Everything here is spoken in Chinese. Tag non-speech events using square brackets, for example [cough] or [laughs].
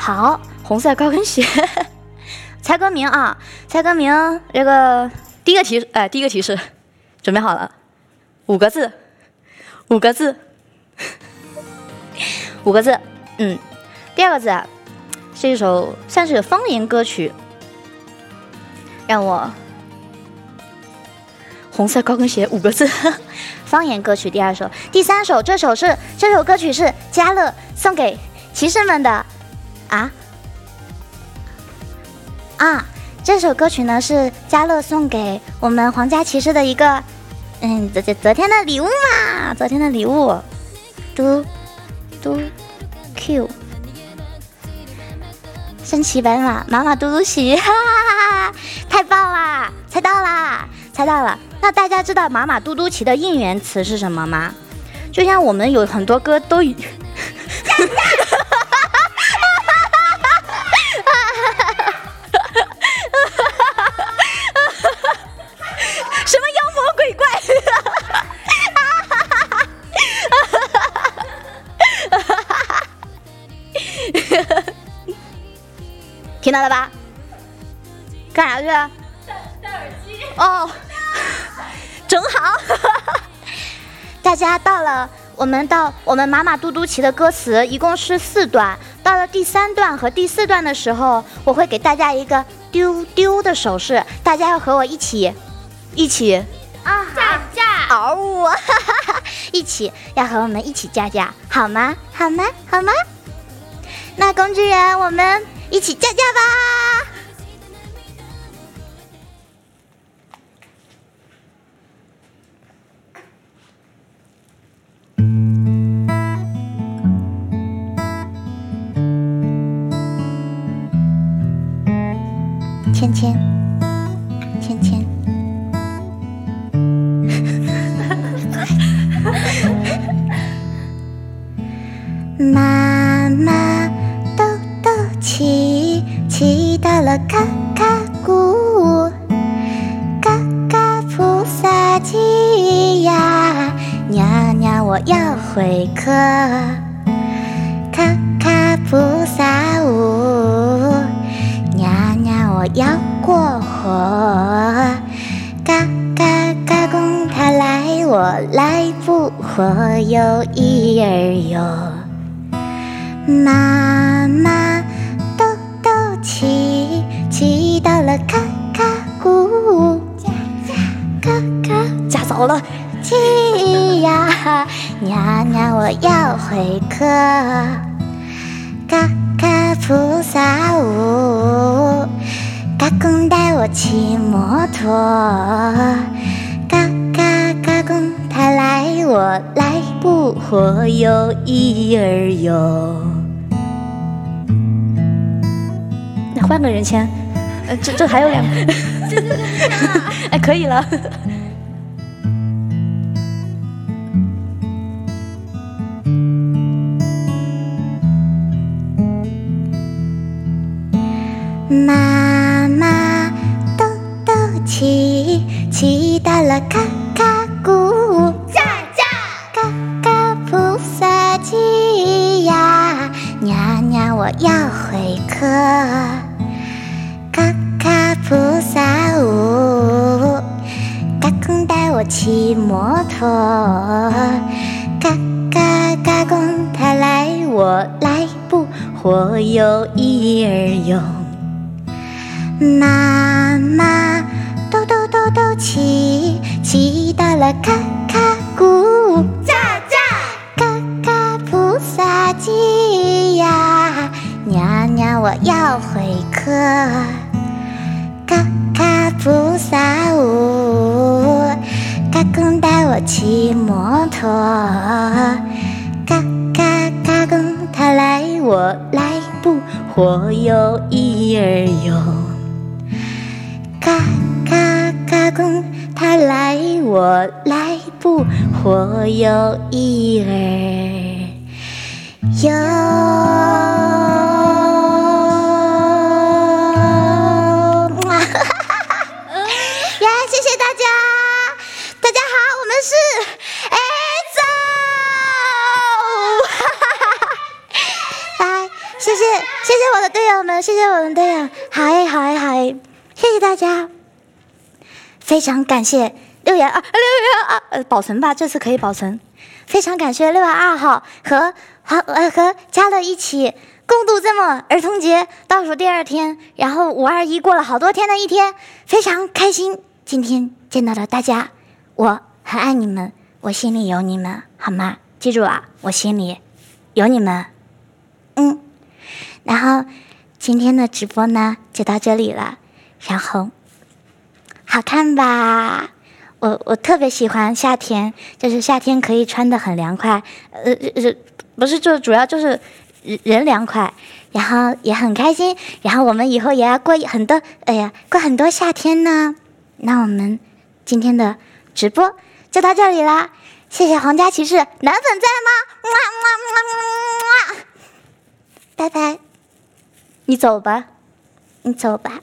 好，红色高跟鞋。猜歌名啊，猜歌名。这个第一个提示，哎，第一个提示，准备好了，五个字，五个字，[laughs] 五个字。嗯，第二个字是一首算是方言歌曲。让我，红色高跟鞋五个字，[laughs] 方言歌曲。第二首，第三首，这首是这首歌曲是嘉乐送给骑士们的。啊啊！这首歌曲呢是嘉乐送给我们皇家骑士的一个，嗯，昨昨昨天的礼物嘛，昨天的礼物。嘟嘟 Q，身骑白马，马马嘟嘟喜，哈 [laughs] 哈哈！太棒啦！猜到啦，猜到了。那大家知道马马嘟嘟骑的应援词是什么吗？就像我们有很多歌都。听到了吧？干啥去？戴戴耳机。哦，正好。[laughs] 大家到了，我们到我们马马嘟嘟骑的歌词一共是四段，到了第三段和第四段的时候，我会给大家一个丢丢的手势，大家要和我一起，一起啊驾驾，嗷呜，[laughs] 一起要和我们一起驾驾，好吗？好吗？好吗？那工具人，我们。一起驾驾吧！芊芊，芊了卡卡谷，嘎嘎菩萨鸡呀，娘娘我要回客，卡卡菩萨舞，娘娘我要过火，嘎嘎嘎公他来我来不活有一儿哟。妈妈豆豆骑到了卡卡谷，卡卡驾早了，鸡呀，娘娘我要回客，嘎嘎菩萨舞，嘎公带我骑摩托，嘎嘎嘎公他来我来不活有一儿哟。那换个人签，呃，这这还有两个，[laughs] 哎，可以了。妈妈豆豆骑骑到了卡卡谷，驾驾，嘎嘎菩萨骑呀，娘娘我要回客。骑摩托，嘎嘎嘎公他来我来不活有一儿哟。妈妈豆豆豆豆骑骑到了卡卡谷，驾驾，嘎嘎菩萨骑呀，娘娘我要回客。菩萨舞，嘎公带我骑摩托，嘎嘎嘎公他来我来不活有一儿哟，嘎嘎嘎公他来我来不活有一儿哟。谢谢谢谢我的队友们，谢谢我的队友，嗨嗨嗨，谢谢大家，非常感谢六月二六月二呃保存吧，这次可以保存，非常感谢六月二号和和呃和嘉乐一起共度这么儿童节倒数第二天，然后五二一过了好多天的一天，非常开心，今天见到了大家，我很爱你们，我心里有你们，好吗？记住啊，我心里有你们，嗯。然后今天的直播呢就到这里了，然后好看吧？我我特别喜欢夏天，就是夏天可以穿的很凉快，呃呃不是就主要就是人人凉快，然后也很开心，然后我们以后也要过很多，哎呀，过很多夏天呢。那我们今天的直播就到这里啦，谢谢皇家骑士，男粉在吗？么么么么么，拜拜。你走吧，你走吧。